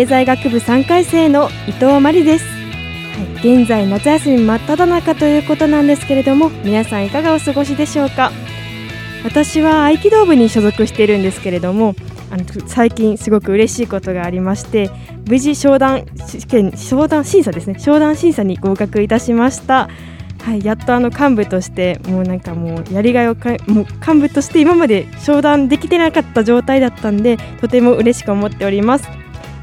経済学部3回生の伊藤真理です、はい、現在夏休み真っ只中ということなんですけれども皆さんいかがお過ごしでしょうか？私は合気道部に所属しているんですけれどもあの最近すごく嬉しいことがありまして無事商談試験商談審査ですね。商談審査に合格いたしました。はい、やっとあの幹部としてもうなんかもうやりがいをかもう幹部として今まで商談できてなかった状態だったんでとても嬉しく思っております。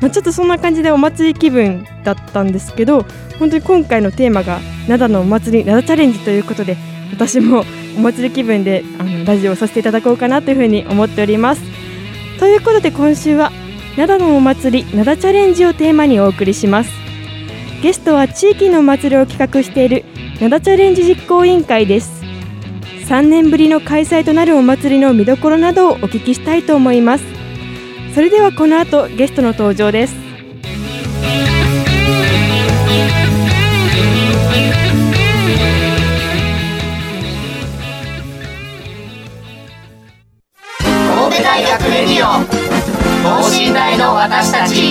まあ、ちょっとそんな感じでお祭り気分だったんですけど本当に今回のテーマが灘のお祭り灘チャレンジということで私もお祭り気分であのラジオをさせていただこうかなというふうに思っております。ということで今週は灘のお祭り灘チャレンジをテーマにお送りします。ゲストは地域のお祭りを企画している灘チャレンジ実行委員会です。3年ぶりの開催となるお祭りの見どころなどをお聞きしたいと思います。それではこの後ゲストの登場です。神戸大学レディオ等身大の私たち。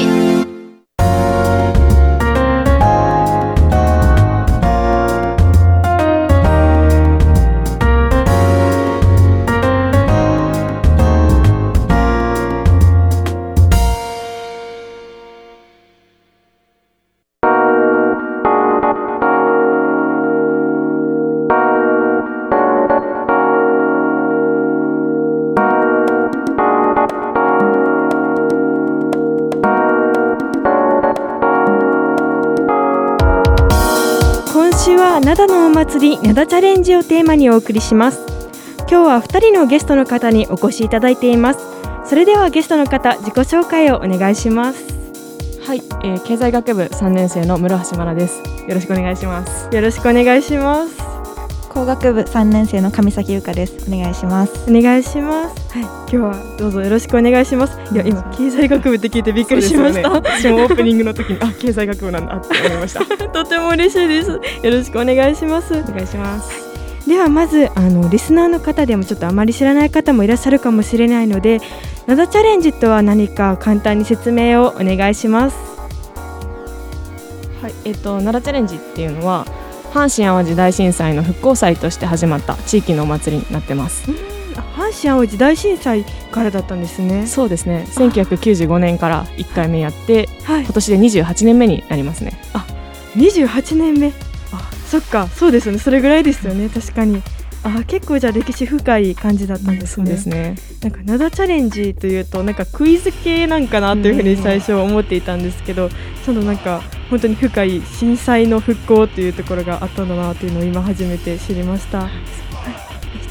祭り灘チャレンジをテーマにお送りします。今日は2人のゲストの方にお越しいただいています。それではゲストの方自己紹介をお願いします。はい、えー、経済学部3年生の室橋真奈です。よろしくお願いします。よろしくお願いします工学部3年生の上崎優香です。お願いします。お願いします。はい。今日はどうぞよろしくお願いします。い。や今経済学部って聞いてびっくりしました、ね、私もオープニングの時にあ経済学部なんだって思いました。とても嬉しいです。よろしくお願いします。お願いします、ではまずあのリスナーの方でもちょっとあまり知らない方もいらっしゃるかもしれないので灘チャレンジとは何か簡単に説明をお願いします。はいえっ、ー、と灘チャレンジっていうのは阪神・淡路大震災の復興祭として始まった地域のお祭りになってます。阪神・淡路大震災からだったんですね。そうですね。1995年から1回目やって、はい、今年で28年目になりますね。あ、28年目。あ、そっか、そうですね。それぐらいですよね。確かに。あ結構じゃあ歴史深い感じだったんですね。ですねなんか灘チャレンジというとなんかクイズ系なんかなというふうに最初思っていたんですけど、ちょっとなんか本当に深い震災の復興というところがあったんだなというのを今初めて知りました。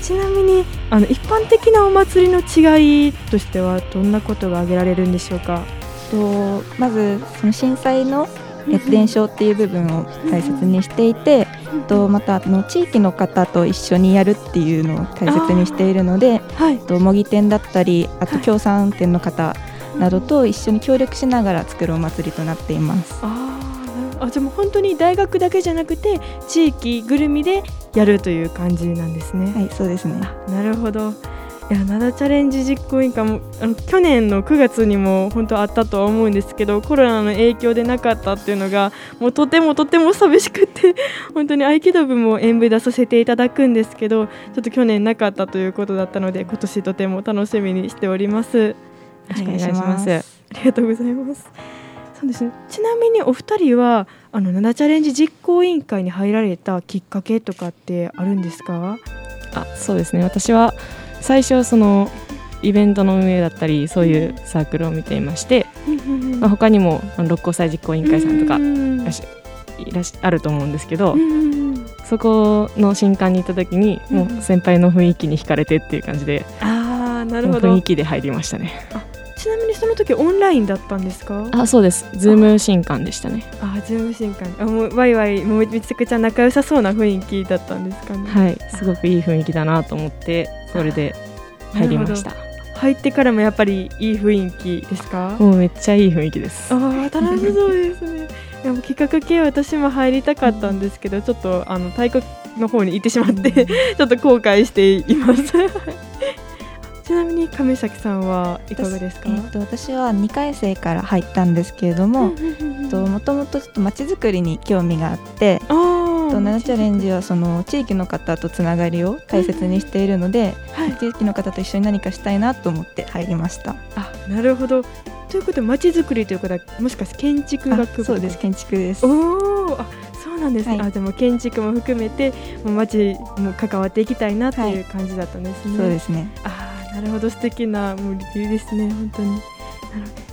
ちなみにあの一般的なお祭りの違いとしてはどんなことが挙げられるんでしょうか？とまずその震災の熱伝承っていう部分を大切にしていて、とまたの地域の方と一緒にやるっていうのを大切にしているので、はい、と模擬店だったりあと協賛店の方などと一緒に協力しながら作るお祭りとなっています。あじゃも本当に大学だけじゃなくて地域ぐるみでやるという感じなんですね。はいそうですね。なるほどいや灘チャレンジ実行委員会もあの去年の9月にも本当あったとは思うんですけどコロナの影響でなかったっていうのがもうとてもとても寂しくて 本当に合気道部も演舞出させていただくんですけどちょっと去年なかったということだったので今年とても楽しみにしております。よろしくお願いします。ありがとうございます。そうですね。ちなみにお二人はあの七チャレンジ実行委員会に入られたきっかけとかってあるんですか？あそうですね私は最初そのイベントの運営だったりそういうサークルを見ていまして、まあ、他にも六甲祭実行委員会さんとかうんいらっしいらっしあると思うんですけど、うんそこの新歓に行った時にうんもう先輩の雰囲気に惹かれてっていう感じで、ああなるほど。雰囲気で入りましたね。ちなみにその時オンラインだったんですか？あそうです。 Zoom 新歓でしたね。あ Zoom 新歓。あもうワイワイもうめちゃくちゃ仲良さそうな雰囲気だったんですかね？はい。すごくいい雰囲気だなと思ってそれで入りました。入ってからもやっぱりいい雰囲気ですか？もうめっちゃいい雰囲気です。ああ楽しそうですね。いやもう企画系私も入りたかったんですけどちょっとあの太鼓の方に行ってしまってちょっと後悔しています。ちなみに亀崎さんはいかがですか？えっと私は2回生から入ったんですけれども、えっともともとちょっと街づくりに興味があって、あとナナチャレンジはその地域の方とつながりを大切にしているので、はい。地域の方と一緒に何かしたいなと思って入りました。あなるほど。ということで街づくりということはもしかして建築あ学部そうです。建築です。おおあそうなんですね、はい。あでも建築も含めてもう街も関わっていきたいなという感じだったんですね、そうですね。ああなるほど。素敵なもう理由ですね本当に。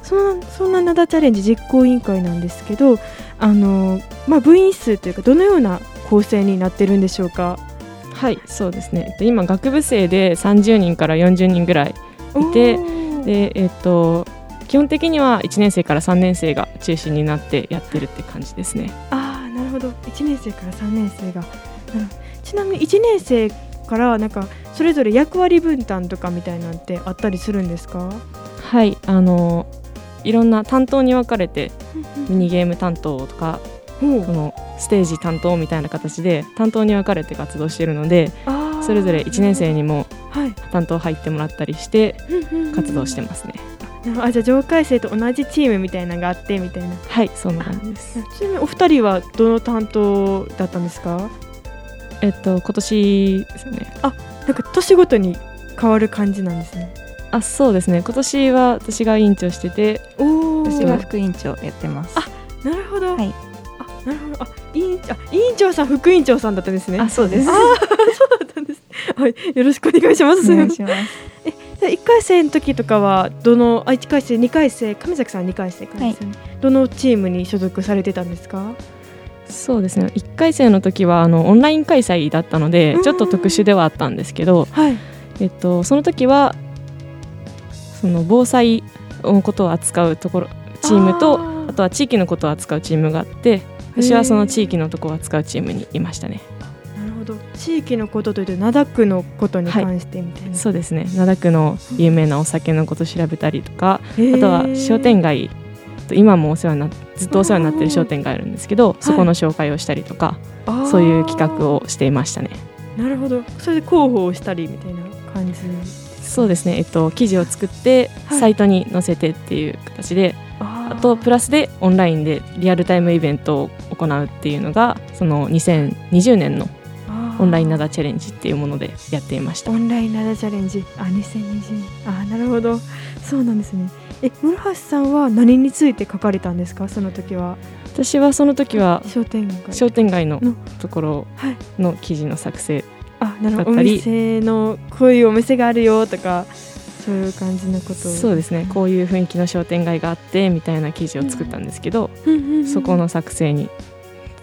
そんなそんな灘チャレンジ実行委員会なんですけどあのまあ部員数というかどのような構成になってるんでしょうか？はいそうですね。えっと今学部生で30人から40人ぐらいいてでえっと基本的には1年生から3年生が中心になってやってるって感じですね。ああなるほど。1年生から3年生が。ちなみに1年生からなんかそれぞれ役割分担とかみたいなんてあったりするんですか？はいあのいろんな担当に分かれてミニゲーム担当とかそのステージ担当みたいな形で担当に分かれて活動しているのでそれぞれ1年生にもはい。担当入ってもらったりして活動してますね。あじゃあ上階生と同じチームみたいなのがあってみたいな。はいそんな感じです。ちなみにお二人はどの担当だったんですか？えっと今年ですよね。なんか年ごとに変わる感じなんですねあそうですね。今年は私が委員長しててお私が副委員長やってます。なるほど、はい。あなるほど。あ委員あ委員長さん副委員長さんだったんですね。あそうです。あーそうだったんですはい。よろしくお願いします。お願いします。で1回生の時とかはどのあ1回生2回生亀崎さん2回生からですよね、どのチームに所属されてたんですか？そうですね。1回生の時はあのオンライン開催だったのでうん。ちょっと特殊ではあったんですけど、はい。えっと、その時はその防災のことを扱うところチームとああとは地域のことを扱うチームがあって私はその地域のところを扱うチームにいましたね。なるほど。地域のことというと灘区のことに関してみたいな、そうですね。灘区の有名なお酒のことを調べたりとかあとは商店街。今もお世話になずっとお世話になってる商店街あるんですけどそこの紹介をしたりとかあー。そういう企画をしていましたね。なるほど。それで広報をしたりみたいな感じそうですね、えっと、記事を作ってはい。サイトに載せてっていう形で、ああとプラスでオンラインでリアルタイムイベントを行うっていうのがその2020年のオンラインナダチャレンジっていうものでやっていました。オンラインナダチャレンジ。あ2020年あなるほど。そうなんですね。え室橋さんは何について書かれたんですか？その時は。私はその時は商店街。商店街のの。ところはい。の記事の作成あなるほど。お店のこういうお店があるよとかそういう感じのことを。そうですね。こういう雰囲気の商店街があってみたいな記事を作ったんですけど、そこの作成に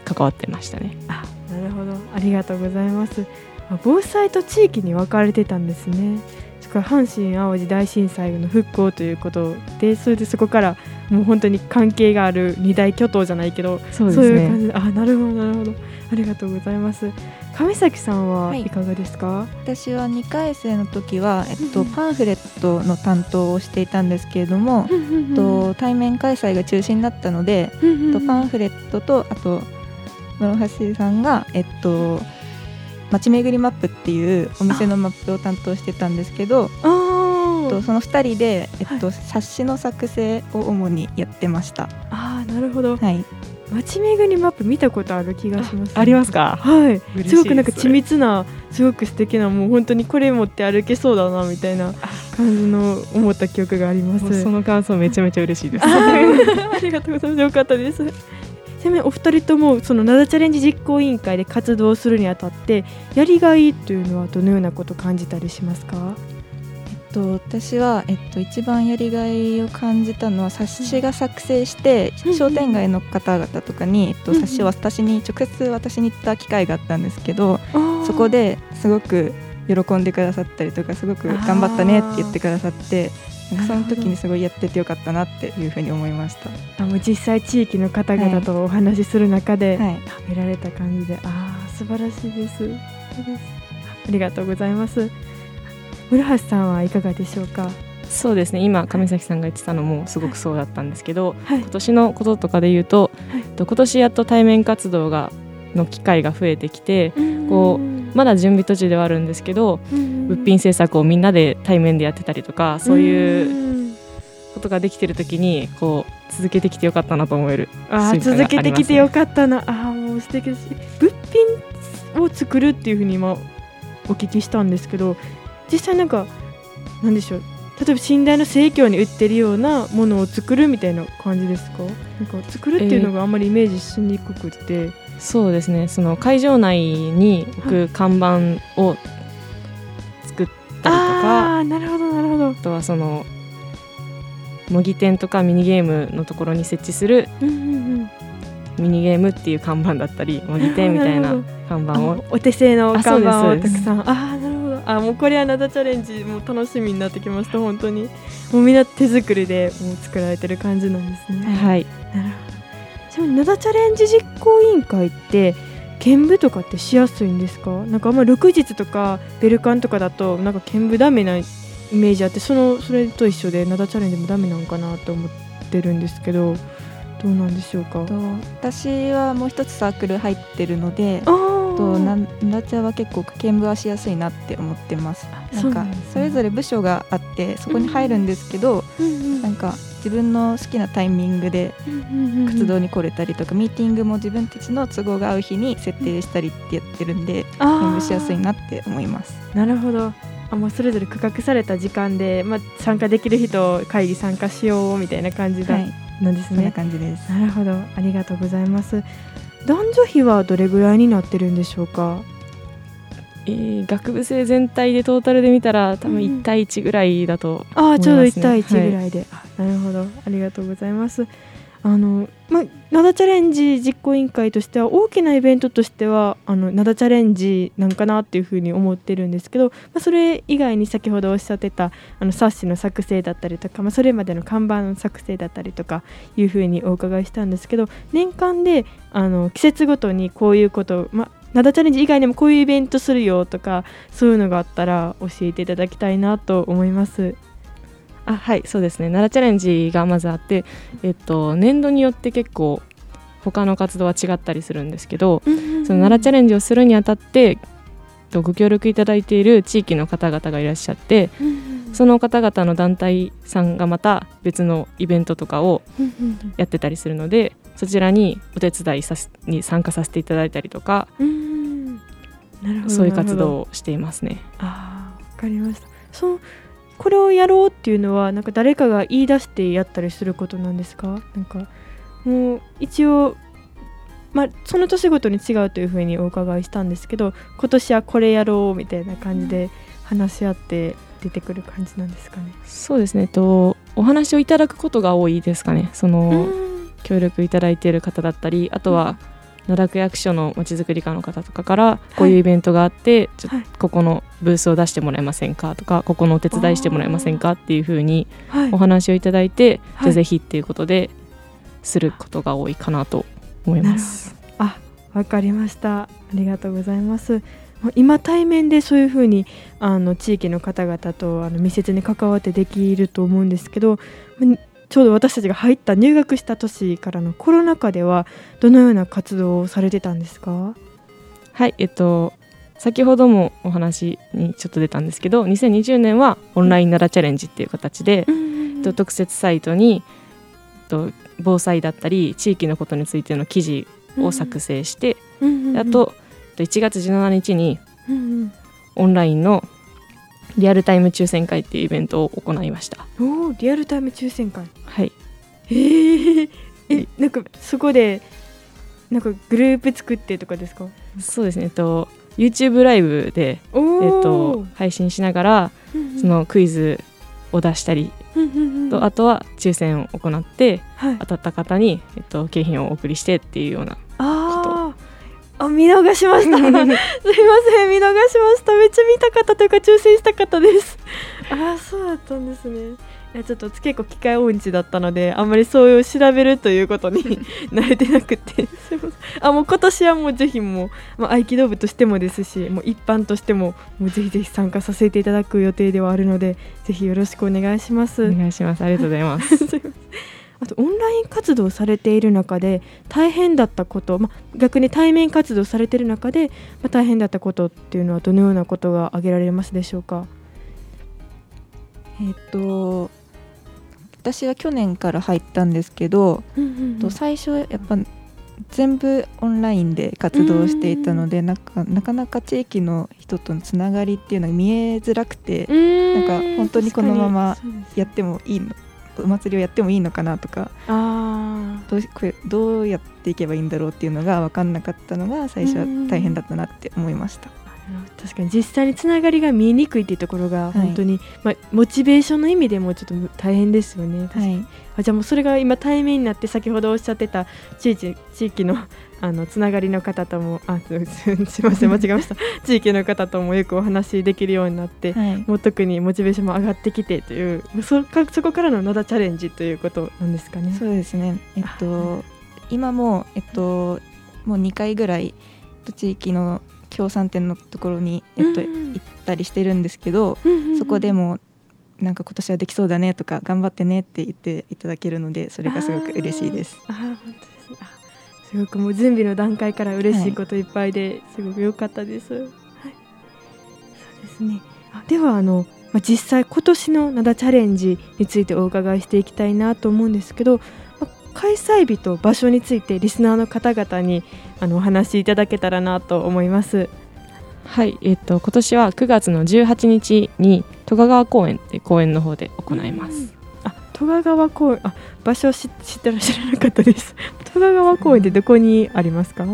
関わってましたね。あなるほど。ありがとうございます。あ防災と地域に分かれてたんですね。それから阪神・淡路大震災の復興ということでそれでそこからもう本当に関係がある二大巨頭じゃないけどそうね。いう感じ。であなるほどなるほどありがとうございます。亀崎さんははい。いかがですか、私は2回生の時は、えっと、パンフレットの担当をしていたんですけれども、えっと、対面開催が中止になったので、えっと、パンフレットとあと室橋さんが、えっと、街巡りマップっていうお店のマップを担当してたんですけど、と、その2人で、えっとは冊子の作成を主にやってました。あーなるほど。はい、街巡りマップ見たことある気がします、ありますか？はい。す。すごくなんか緻密なすごく素敵なもう本当にこれ持って歩けそうだなみたいな感じの思った記憶があります。その感想めちゃめちゃ嬉しいです。ありがとうございます。よかったですちなみにお二人ともその灘チャレンジ実行委員会で活動するにあたってやりがいというのはどのようなことを感じたりしますか？と、私は、えっと、一番やりがいを感じたのは冊子が作成して、うん商店街の方々とかに、えっと、うん冊子を私に直接私に行った機会があったんですけど、そこですごく喜んでくださったりとかすごく頑張ったねって言ってくださってその時にすごいやっててよかったなっていうふうに思いました。あもう実際地域の方々とお話しする中ではい、食べられた感じで、ああ素晴らしいです。ありがとうございます村橋さんはいかがでしょうか？そうですね。今上崎さんが言ってたのもすごくそうだったんですけど、はい。今年のこととかで言うと、はい。と今年やっと対面活動がの機会が増えてきてこまだ準備途中ではあるんですけど物品制作をみんなで対面でやってたりとかそういううことができてる時にこう続けてきてよかったなと思えるあー瞬間が続けてきてよかったな。あーもう素敵です。物品を作るっていうふうに今お聞きしたんですけど実際なんかなんでしょう。例えば寝台の生協に売ってるようなものを作るみたいな感じですか？なんか作るっていうのがあんまりイメージしにくくて、そうですね。その会場内に置く看板を作ったりとか、ああなるほどなるほど。あとはその模擬店とかミニゲームのところに設置するうんうんうん。ミニゲームっていう看板だったり模擬店みたいな看板を。あお手製のあ看板をそうですたくさん。ああもうこれは灘チャレンジもう楽しみになってきました本当に。もうみんな手作りでもう作られてる感じなんですね。はい。なるほど。ちなみに灘チャレンジ実行委員会って見舞とかってしやすいんですか？なんかあんま翌日とかベルカンとかだとなんか見舞ダメなイメージあってそのそれと一緒で灘チャレンジもダメなのかなと思ってるんですけどどうなんでしょうか？と私はもう一つサークル入ってるのであーとなんナチャは結構見舞はしやすいなって思ってます。なそんかそれぞれ部署があってそこに入るんですけど、なんか自分の好きなタイミングで活動に来れたりとか、ミーティングも自分たちの都合が合う日に設定したりってやってるんで見舞しやすいなって思います。なるほど。あもうそれぞれ区画された時間で、まあ、参加できる人会議参加しようみたいな感じだ、はい、なんですそんなね。感じです。なるほど。ありがとうございます。男女比はどれぐらいになってるんでしょうか？えー学部生全体でトータルで見たら多分うん1対1ぐらいだと、ああちょうど思いますね1対1ぐらいで、あなるほど。ありがとうございます。あのまあ、灘チャレンジ実行委員会としては大きなイベントとしてはあの灘チャレンジなんかなっていうふうに思ってるんですけど、まあ、それ以外に先ほどおっしゃってたあの冊子の作成だったりとか、まあ、それまでの看板の作成だったりとかいうふうにお伺いしたんですけど年間であの季節ごとにこういうことを、まあ、灘チャレンジ以外にもこういうイベントするよとかそういうのがあったら教えていただきたいなと思います。あはいそうですね。奈良チャレンジがまずあって、えっと、年度によって結構他の活動は違ったりするんですけど、その奈良チャレンジをするにあたってえっとご協力いただいている地域の方々がいらっしゃってその方々の団体さんがまた別のイベントとかをやってたりするのでそちらにお手伝いさせに参加させていただいたりとかうんなるほどそういう活動をしていますね。ああわかりました。そのこれをやろうっていうのはなんか誰かが言い出してやったりすることなんですか？なんかもう一応まあその年ごとに違うというふうにお伺いしたんですけど今年はこれやろうみたいな感じで話し合って出てくる感じなんですかね？そうですね。とお話をいただくことが多いですかね。その、うん。協力いただいている方だったりあとは奈良区役所のまちづくり課の方とかからこういうイベントがあって、ちょはいここのブースを出してもらえませんかとかここのお手伝いしてもらえませんかっていうふうにはい。お話をいただいて、はい。じゃあぜひっていうことですることが多いかなと思います。あわかりました。ありがとうございます。今対面でそういうふうにあの地域の方々とあの密接に関わってできると思うんですけどまちょうど私たちが入った入学した年からのコロナ禍ではどのような活動をされてたんですか？はいえっと先ほどもお話にちょっと出たんですけど2020年はオンライン奈良チャレンジっていう形で、えっと特設サイトに、えっと防災だったり地域のことについての記事を作成して、あとえっと1月17日にうんうん。オンラインのリアルタイム抽選会っていうイベントを行いました。おーリアルタイム抽選会。はい、へええなんかそこでなんかグループ作ってとかですか？そうですね。えっと YouTube ライブで、えっと、配信しながら、そのクイズを出したり、とあとは抽選を行って、はい、当たった方に、えっと、景品をお送りしてっていうような見逃しました。すいません見逃しました。めっちゃ見たかったというか抽選したかったです。ああそうだったんですね。いやちょっと結構機械音痴だったのであんまりそういう調べるということに 慣れてなくて。あもう今年はもうぜひもう、まあ、合気道部としてもですしもう一般としてももうぜひぜひ参加させていただく予定ではあるのでぜひよろしくお願いします。お願いします。ありがとうございます あとオンライン活動されている中で大変だったこと、まあ、逆に対面活動されている中で、まあ、大変だったことっていうのはどのようなことが挙げられますでしょうか？えっと私は去年から入ったんですけど、うんうんうん、最初やっぱ全部オンラインで活動していたので、なんかなかなか地域の人とのつながりっていうのが見えづらくてなんか本当にこのままやってもいいのお祭りをやってもいいのかなとかどうこれどうやっていけばいいんだろうっていうのが分かんなかったのが最初は大変だったなって思いました。確かに実際につながりが見えにくいっていうところが本当に、はい、まあ、モチベーションの意味でもちょっと大変ですよね。はい、あじゃあもうそれが今対面になって先ほどおっしゃってた地域地域の あのつながりの方ともあ すみません間違えました。地域の方ともよくお話できるようになって、はい、もう特にモチベーションも上がってきてというそかそこからの灘チャレンジということなんですかね。そうですね、えっと、今も、えっと、もう2回ぐらい地域の協賛店のところに、えっと、行ったりしてるんですけど、そこでもなんか今年はできそうだねとか頑張ってねって言っていただけるのでそれがすごく嬉しいです。あ本当です。ねすごくもう準備の段階から嬉しい。こといっぱいで、すごく良かったです。はい、そうですね。あではあの、まあ、実際今年の灘チャレンジについてお伺いしていきたいなと思うんですけど開催日と場所についてリスナーの方々にあのお話しいただけたらなと思います。はい、えっ、ー、と今年は9月の18日に戸川公園って公園の方で行います。うん、あ、戸川公園、あ、場所知ってらっしゃらなかったです。戸川公園ってどこにありますか？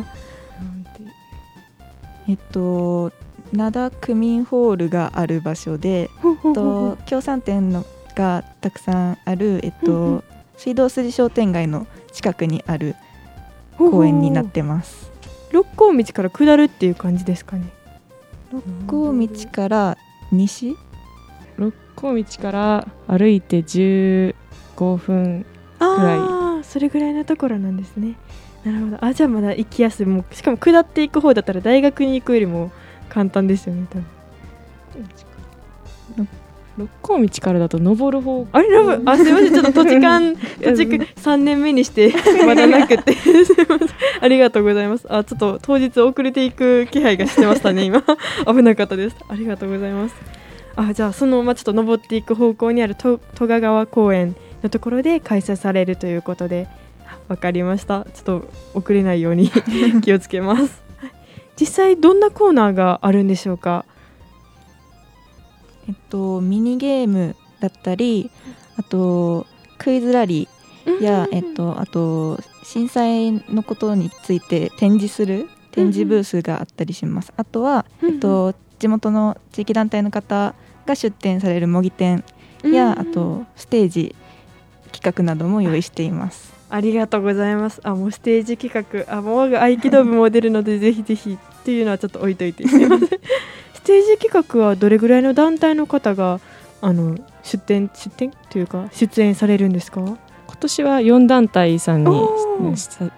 えっと灘区民ホールがある場所で、と協賛店のがたくさんあるえっと水道筋商店街の近くにある公園になってます。六甲道から下るっていう感じですかね。六甲道から西？六甲道から歩いて15分くらい。あそれぐらいのところなんですね。なるほど。あじゃあまだ行きやすい。もうしかも下っていく方だったら大学に行くよりも簡単ですよね多分六甲道からだと登る方。あれ登あすみませんちょっと土地勘 土地勘三年目にして まだなくて。すみませんありがとうございます。あちょっと当日遅れていく気配がしてましたね今。危なかったです。ありがとうございます。あじゃあそのまあちょっと登っていく方向にある戸賀川公園のところで開催されるということでわかりました。ちょっと遅れないように気をつけます。実際どんなコーナーがあるんでしょうか？えっと、ミニゲームだったりあとクイズラリーや、えっと、あと震災のことについて展示する展示ブースがあったりします。あとは、えっと、地元の地域団体の方が出展される模擬店や、あとステージ企画なども用意しています。ありがとうございます。あ、もうステージ企画、あ、もう合気道部も出るので、ぜひぜひっていうのはちょっと置いといてすみません。テージ企画はどれぐらいの団体の方があの出展出展？というか出演されるんですか？今年は4団体さんに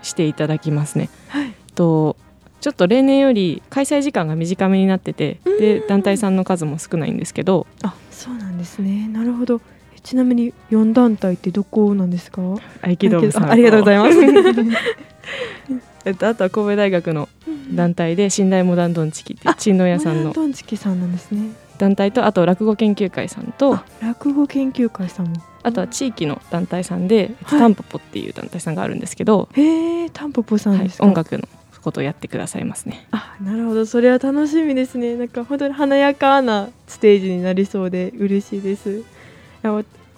していただきますね。はい、とちょっと例年より開催時間が短めになっててで団体さんの数も少ないんですけど。あそうなんですね。なるほど。ちなみに4団体ってどこなんですか？合気道部さんありがとうございます えっと、あとは神戸大学の団体で寝台モダンドンチキって珍道屋さんのドンチキさんなんですね。団体とあと落語研究会さんと落語研究会さんも。あとは地域の団体さんで、はい、タンポポっていう団体さんがあるんですけどへえタンポポさんですはい、音楽のことをやってくださいますね。あなるほど。それは楽しみですね。なんか本当に華やかなステージになりそうで嬉しいです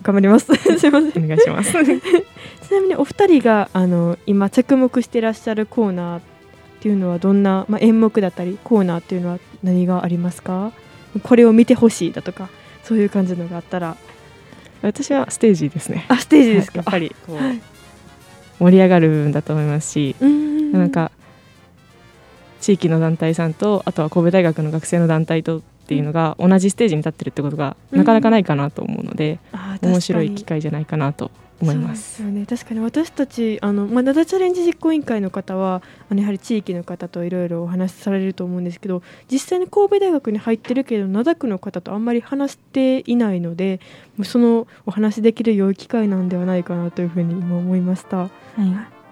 頑張ります。すいません。お願いします。ちなみにお二人があの今着目してらっしゃるコーナーっていうのはどんな、まあ、演目だったりコーナーっていうのは何がありますか？これを見てほしいだとかそういう感じのがあったら。私はステージですね。あステージですか、やっぱりこう、はい盛り上がるんだと思いますし、うん。なんか地域の団体さんとあとは神戸大学の学生の団体とっていうのが同じステージに立ってるってことがなかなかないかなと思うので、あー面白い機会じゃないかなと思います。よね。確かに私たちあの、まあ、灘チャレンジ実行委員会の方はあのやはり地域の方といろいろお話しされると思うんですけど実際に神戸大学に入ってるけど灘区の方とあんまり話していないのでそのお話できる良い機会なんではないかなというふうに今思いました。あは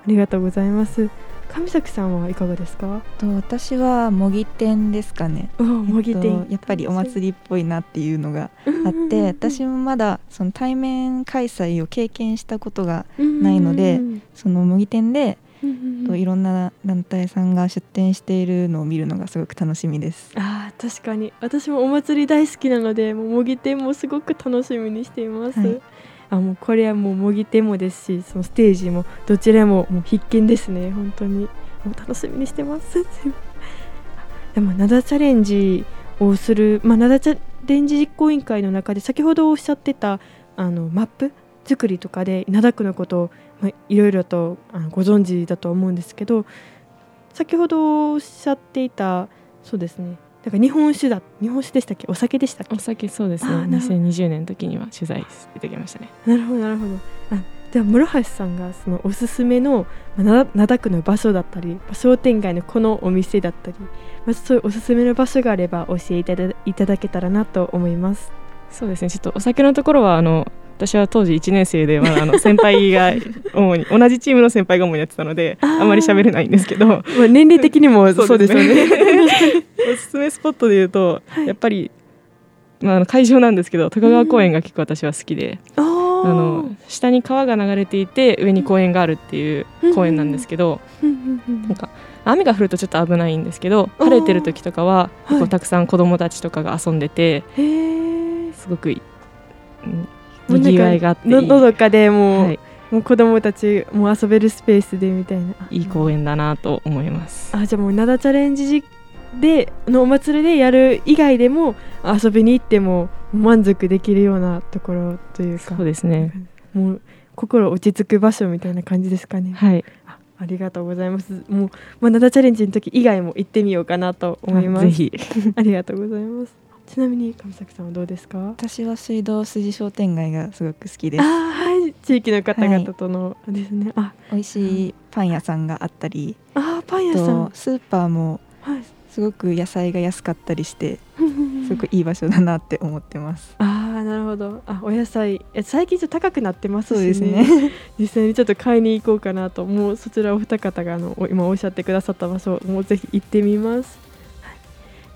い。りがとうございます上崎さんはいかがですか？と私は模擬店ですかね。あ 模擬えっ店とやっぱりお祭りっぽいなっていうのがあって私もまだその対面開催を経験したことがないのでその模擬店でといろんな団体さんが出店しているのを見るのがすごく楽しみです。あー確かに。私もお祭り大好きなのでもう模擬店もすごく楽しみにしています、はいあもうこれはもう模擬店もですしそのステージもどちらももう必見ですね。本当に。もう楽しみにしてます。でも灘チャレンジをする、まあ、灘チャレンジ実行委員会の中で先ほどおっしゃってたあのマップ作りとかで灘区のことを、まあ、いろいろとあのご存知だと思うんですけど先ほどおっしゃっていたそうですね。だから日本酒だ日本酒でしたっけ？お酒でしたっけ？お酒そうですね。あーなるほど。2020年の時には取材してきましたね。なるほどなるほど。あでは室橋さんがそのおすすめの灘区の場所だったりまあ商店街のこのお店だったり、まあ、そういうおすすめの場所があれば教えていただいただけたらなと思います。そうですね。ちょっとお酒のところはあの私は当時1年生でまだあの先輩が主に同じチームの先輩が主にやってたのであんまり喋れないんですけど。まあ年齢的にも そうですよね。おすすめスポットで言うと、やっぱり、まあ、あの会場なんですけど高川公園が結構私は好きで、ああの下に川が流れていて上に公園があるっていう公園なんですけど、なんか雨が降るとちょっと危ないんですけど晴れてる時とかははい。結構たくさん子供たちとかが遊んでてへえすごくい。うんにぎわいがあってののどかでもう,、はい、もう子供たちもう遊べるスペースでみたいないい公園だなと思います。あじゃあもう灘チャレンジでのお祭りでやる以外でも遊びに行っても満足できるようなところというかそうですね。もう心落ち着く場所みたいな感じですかね。はい。あありがとうございます。もう、まあ、灘チャレンジの時以外も行ってみようかなと思います。ぜひ。ありがとうございます。ちなみに上崎さんはどうですか？私は水道筋商店街がすごく好きであす。ーはい、地域の方々とのですね。あ、美味しいパン屋さんがあったり、あーパン屋さとん。スーパーもはい。すごく野菜が安かったりして、すごくいい場所だなって思ってます。ああ、なるほど。あ、お野菜、え最近ちょっと高くなってますしそうね。ですね。実際にちょっと買いに行こうかなともうそちらお二方があのお今おっしゃってくださった場所もうぜひ行ってみます、はい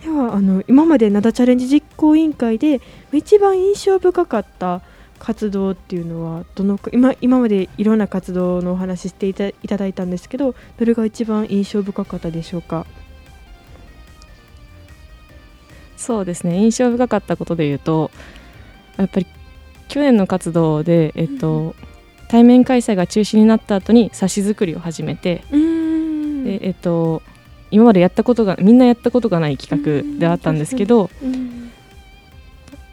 ではあの今まで灘チャレンジ実行委員会で一番印象深かった活動っていうのはどのく今今までいろんな活動のお話ししていたいただいたんですけどどれが一番印象深かったでしょうか？そうですね。印象深かったことで言うとやっぱり去年の活動で、えっと対面開催が中止になった後に冊子作りを始めて、うん。でえっと今までやったことがみんなやったことがない企画であったんですけど、うん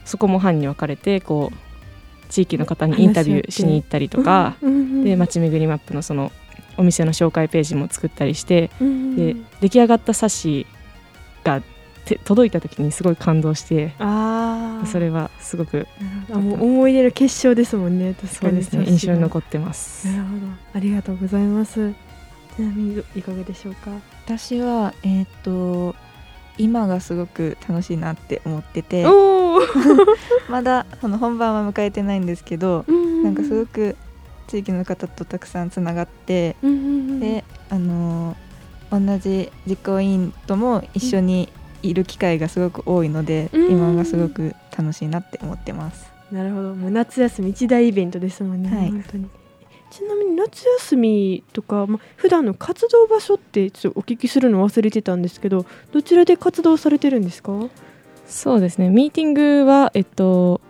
そこも班に分かれてこう地域の方にインタビューしに行ったりとか、うんで街巡りマップのそのお店の紹介ページも作ったりして、うんで出来上がった冊子がて届いた時にすごい感動してああそれはすごくあもう思い出の結晶ですもんね。そうですね。印象に残ってます。なるほど。ありがとうございますちなみにいかがでしょうか？私はえっ、と今がすごく楽しいなって思ってて、まだその本番は迎えてないんですけど、なんかすごく地域の方とたくさんつながって、であの同じ実行委員とも一緒にいる機会がすごく多いので、うん。今がすごく楽しいなって思ってます。なるほど。もう夏休み一大イベントですもんね、はい。本当にちなみに夏休みとか、ま、普段の活動場所ってちょっとお聞きするの忘れてたんですけどどちらで活動されてるんですか？そうですね。ミーティングはえっと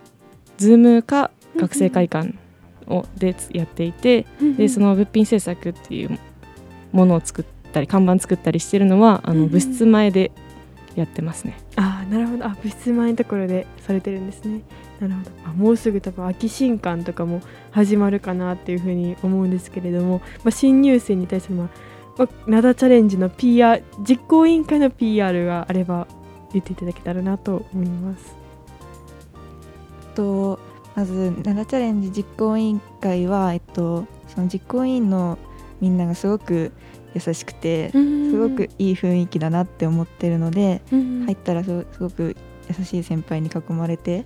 ズームか学生会館をでやっていて、でその物品制作っていうものを作ったり看板作ったりしてるのはあの部室前でやってますね。あなるほど。あ部室前のところでされてるんですね。なるほど。あもうすぐ多分秋新館とかも始まるかなっていうふうに思うんですけれども、まあ、新入生に対する、まあまあ、灘チャレンジの PR 実行委員会の PR があれば言っていただけたらなと思います。とまず灘チャレンジ実行委員会は、えっと、その実行委員のみんながすごく優しくてすごくいい雰囲気だなって思ってるので入ったらすごく優しい先輩に囲まれて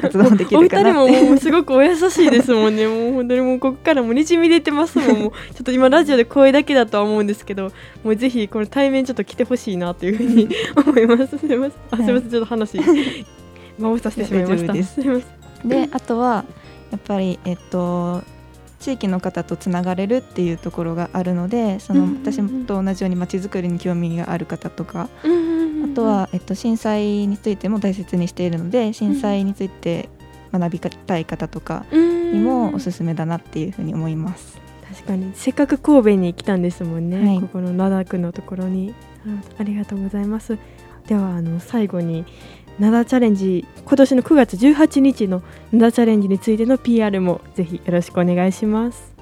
活動できるかなって。お二人もすごくお優しいですもんね。もう本当にもうここからもにじみ出てますもん。もうちょっと今ラジオで声だけだとは思うんですけどもうぜひこの対面ちょっと来てほしいなというふうに思います。すみません。あすみません。ちょっと話 回させてしまいました。であとはやっぱりえっと地域の方とつながれるっていうところがあるのでその私と同じようにまちづくりに興味がある方とか、あとは、えっと、震災についても大切にしているので震災について学びたい方とかにもおすすめだなっていうふうに思います。確かに。せっかく神戸に来たんですもんね、はい、ここの灘区のところに。ありがとうございます。ではあの最後に灘チャレンジ今年の9月18日の灘チャレンジについての PR もぜひよろしくお願いします。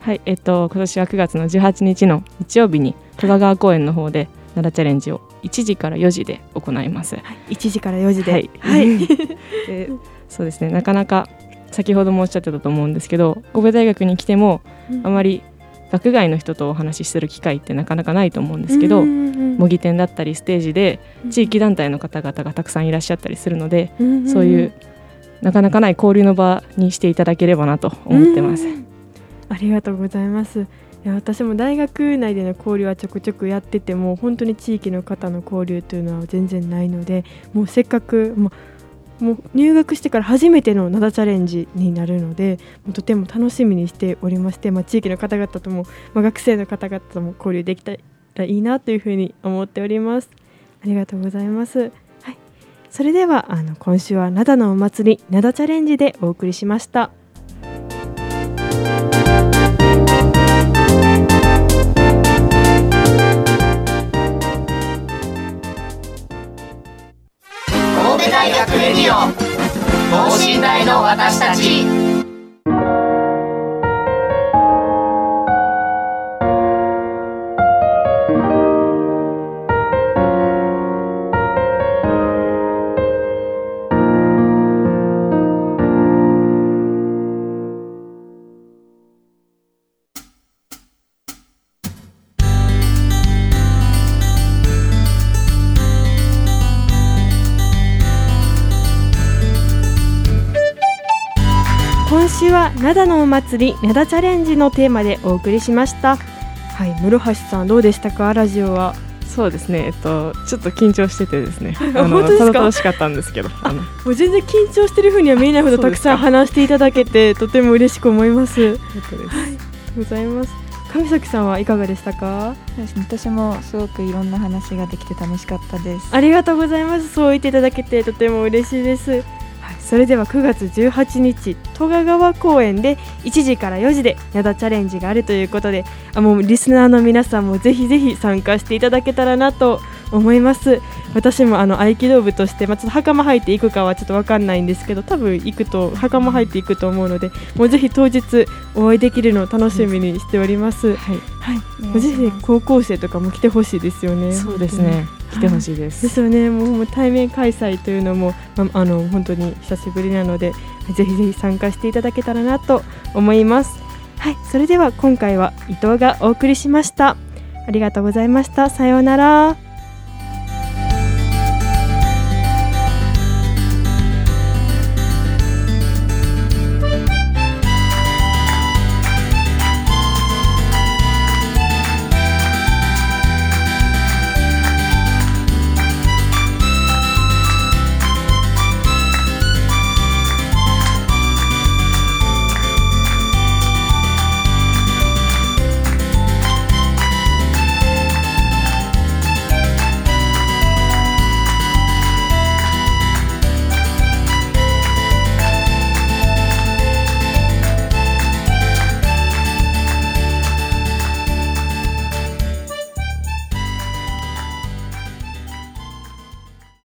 はいえっと今年は9月の18日の日曜日に戸田川公園の方で灘チャレンジを1時から4時で行います、はい、1時から4時で。はい、はい、でそうですねなかなか先ほどもおっしゃってたと思うんですけど神戸大学に来てもあまり学外の人とお話しする機会ってなかなかないと思うんですけど模擬店だったりステージで地域団体の方々がたくさんいらっしゃったりするのでそういうなかなかない交流の場にしていただければなと思ってます。ありがとうございます。いや私も大学内での交流はちょくちょくやってても本当に地域の方の交流というのは全然ないのでもうせっかく、まもう入学してから初めての灘チャレンジになるのでとても楽しみにしておりまして、まあ、地域の方々とも、まあ、学生の方々とも交流できたらいいなというふうに思っております。ありがとうございます。はい。それではあの今週は灘のお祭り灘チャレンジでお送りしました。学レディオ等身大の私たち。灘のお祭り灘チャレンジのテーマでお送りしました。はい室橋さんどうでしたか？ラジオは。そうですね、えっと、ちょっと緊張しててですね、あのただ楽しかったんですけど、あの。もう全然緊張してるふうには見えないほどたくさん話していただけて、とても嬉しく思います。ありがとうございます。上崎さんはいかがでしたか？私もすごくいろんな話ができて楽しかったです。ありがとうございます。そう言っていただけてとても嬉しいですそれでは9月18日戸賀川公園で1時から4時で矢田チャレンジがあるということであもうリスナーの皆さんもぜひぜひ参加していただけたらなと思います。私もあの合気道部として、まあ、ちょっと袴履いていくかはちょっと分かんないんですけど多分行くと袴履いていくと思うのでもうぜひ当日お会いできるのを楽しみにしております、はい、はい、ぜひ高校生とかも来てほしいですよね。そうですね。来てほしいです、ですよね。もう対面開催というのも、まあ、あの本当に久しぶりなのでぜひぜひ参加していただけたらなと思います。はい。それでは今回は伊藤がお送りしました。ありがとうございました。さようなら